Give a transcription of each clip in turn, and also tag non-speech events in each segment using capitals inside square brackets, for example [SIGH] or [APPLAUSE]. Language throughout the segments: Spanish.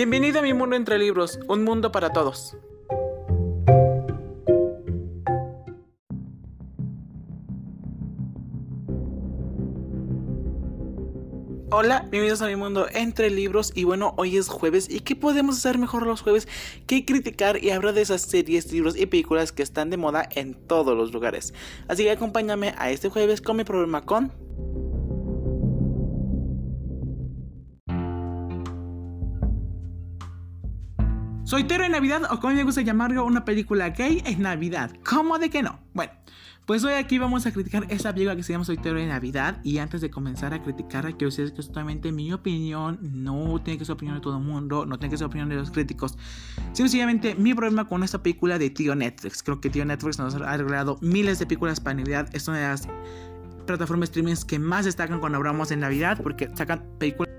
Bienvenido a mi mundo entre libros, un mundo para todos. Hola, bienvenidos a mi mundo entre libros y bueno, hoy es jueves y ¿qué podemos hacer mejor los jueves que criticar y hablar de esas series, libros y películas que están de moda en todos los lugares? Así que acompáñame a este jueves con mi programa con... Soy Tero en Navidad o como me gusta llamarlo, una película gay en Navidad. ¿Cómo de que no? Bueno, pues hoy aquí vamos a criticar esa película que se llama Soltero en Navidad. Y antes de comenzar a criticarla, quiero decir que es totalmente mi opinión. No tiene que ser opinión de todo el mundo, no tiene que ser opinión de los críticos. Sencillamente, mi problema con esta película de Tío Netflix. Creo que Tío Netflix nos ha regalado miles de películas para Navidad. Es una de las plataformas streaming que más destacan cuando hablamos en Navidad porque sacan películas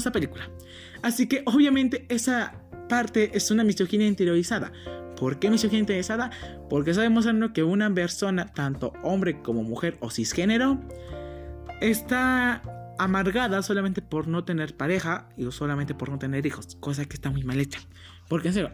esa película. Así que obviamente esa parte es una misoginia interiorizada. ¿Por qué misoginia interiorizada? Porque demostrando que una persona, tanto hombre como mujer o cisgénero, está amargada solamente por no tener pareja y solamente por no tener hijos, cosa que está muy mal hecha. Porque en serio,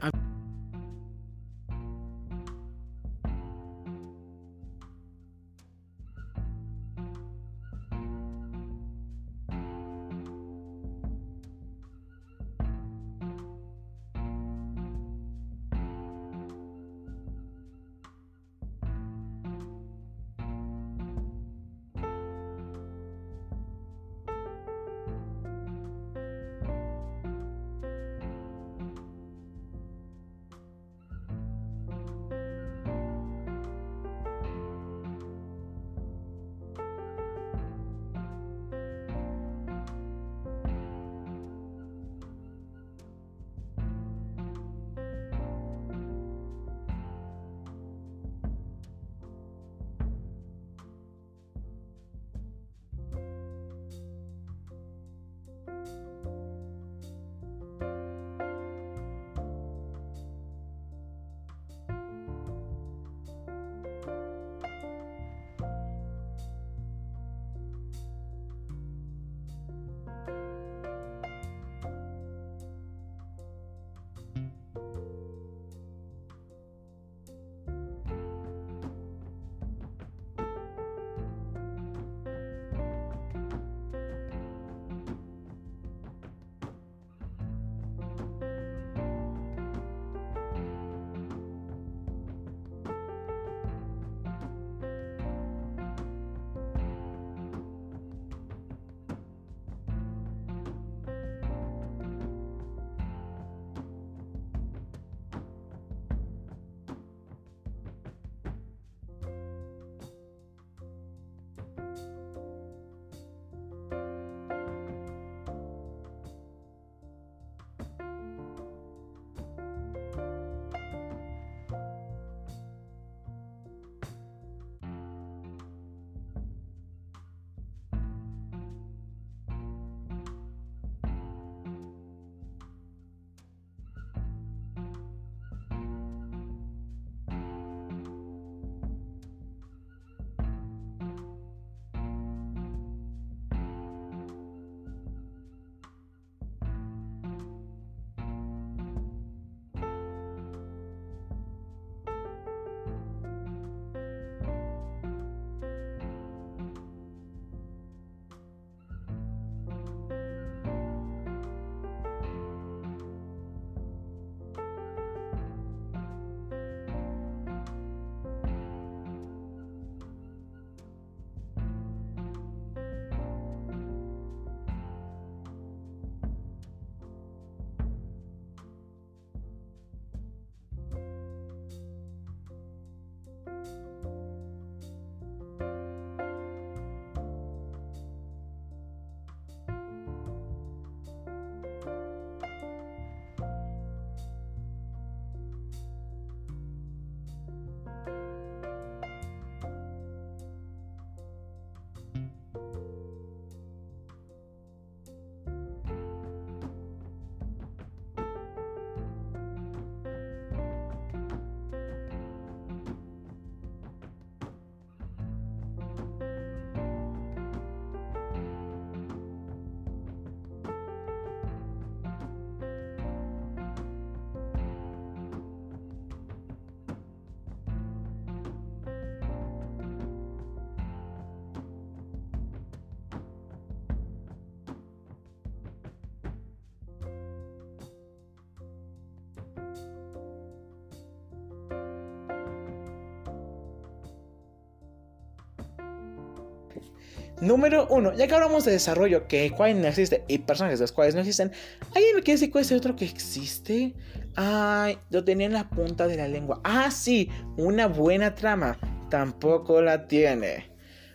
Número uno, ya que hablamos de desarrollo, que cuál no existe y personajes de los no existen, ¿alguien me quiere decir cuál es el otro que existe? Ay, lo tenía en la punta de la lengua. Ah, sí, una buena trama. Tampoco la tiene.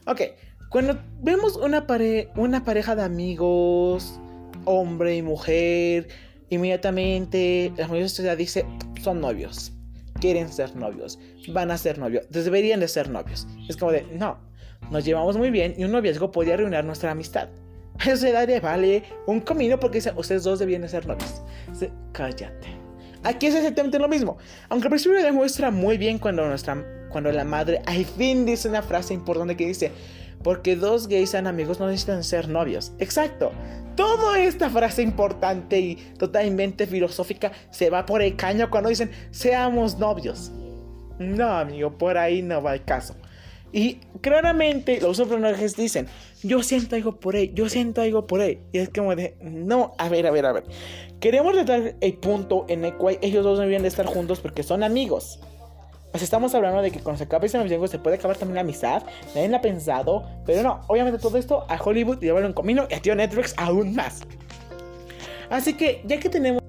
Ok, cuando vemos una, una pareja de amigos, hombre y mujer, inmediatamente la mayoría sociedad dice, son novios. Quieren ser novios. Van a ser novios. Deberían de ser novios. Es como de, no, nos llevamos muy bien y un noviazgo podría arruinar nuestra amistad. [LAUGHS] Eso le vale un comino porque ustedes dos debían de ser novios. cállate. Aquí es exactamente lo mismo. Aunque al principio demuestra muy bien cuando, nuestra, cuando la madre al fin dice una frase importante que dice, porque dos gays sean amigos no necesitan ser novios. Exacto. Toda esta frase importante y totalmente filosófica se va por el caño cuando dicen seamos novios. No, amigo, por ahí no va el caso. Y claramente los personajes dicen, yo siento algo por él, yo siento algo por él. Y es como de, no, a ver, a ver, a ver. Queremos tratar el punto en el cual ellos dos deben de estar juntos porque son amigos. Pues estamos hablando de que cuando se acaba ese noviazgo se puede acabar también la amistad. Nadie lo ha pensado. Pero no, obviamente todo esto a Hollywood llevarlo en comino y a tío Netflix aún más. Así que ya que tenemos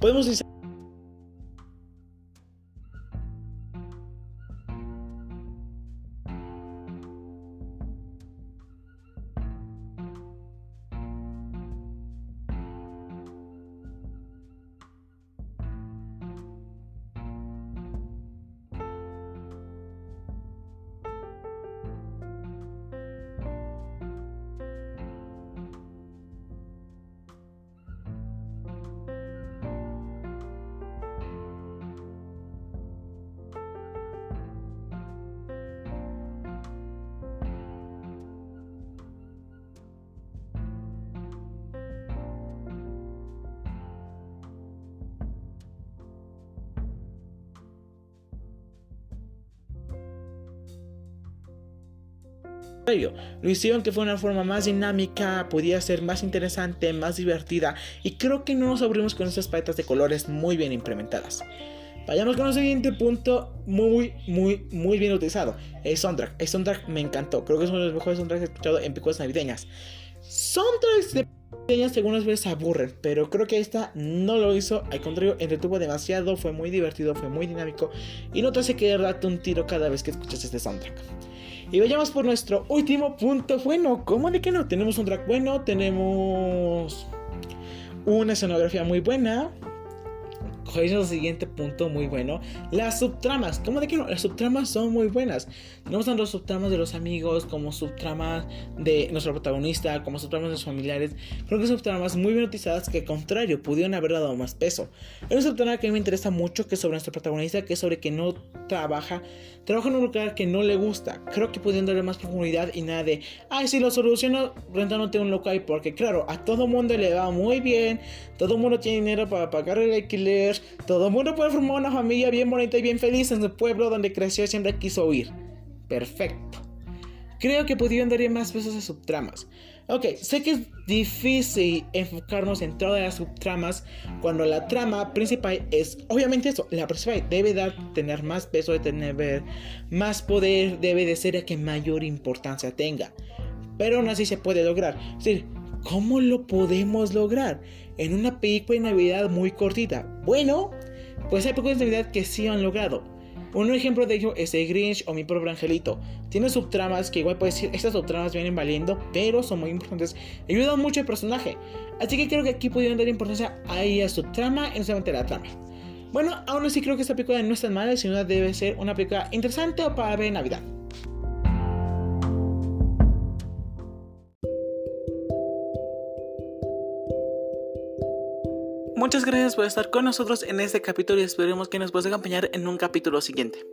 Podemos decir lo hicieron que fue una forma más dinámica, podía ser más interesante, más divertida y creo que no nos aburrimos con esas paletas de colores muy bien implementadas. Vayamos con el siguiente punto, muy, muy, muy bien utilizado. El soundtrack. El soundtrack me encantó. Creo que es uno de los mejores soundtracks que he escuchado en películas navideñas. Soundtracks de navideñas algunas veces aburren, pero creo que esta no lo hizo. Al contrario, entretuvo demasiado, fue muy divertido, fue muy dinámico y no te hace querer darte un tiro cada vez que escuchas este soundtrack. Y vayamos por nuestro último punto. Bueno, ¿cómo de que no? Tenemos un track bueno, tenemos una escenografía muy buena, es el siguiente punto muy bueno. Las subtramas. ¿Cómo de que no? Las subtramas son muy buenas. Tenemos tanto subtramas de los amigos como subtramas de nuestro protagonista, como subtramas de los familiares. Creo que subtramas muy bien utilizadas que al contrario pudieron haber dado más peso. Hay una subtrama que a mí me interesa mucho que es sobre nuestro protagonista, que es sobre que no trabaja, trabaja en un lugar que no le gusta. Creo que pudieron darle más profundidad y nada de, ay, si lo soluciono rentándote un local, porque claro, a todo mundo le va muy bien, todo mundo tiene dinero para pagar el alquiler, todo el mundo puede formar una familia bien bonita y bien feliz en su pueblo donde creció y siempre quiso huir. Perfecto. Creo que pudieron darle más pesos a subtramas. Ok, sé que es difícil enfocarnos en todas las subtramas cuando la trama principal es obviamente eso, la principal debe dar, tener más peso, de tener más poder, debe de ser la que mayor importancia tenga. Pero aún así se puede lograr. Es decir, ¿cómo lo podemos lograr? En una película de Navidad muy cortita. Bueno, pues hay películas de Navidad que sí han logrado. Un ejemplo de ello es el Grinch o mi pobre angelito. Tiene subtramas que igual puedes decir, estas subtramas vienen valiendo, pero son muy importantes. Ayudan mucho al personaje. Así que creo que aquí pudieron dar importancia a ella, subtrama y no solamente la trama. Bueno, aún así creo que esta película no es tan mala, sino debe ser una película interesante para ver Navidad. Muchas gracias por estar con nosotros en este capítulo y esperemos que nos puedas acompañar en un capítulo siguiente.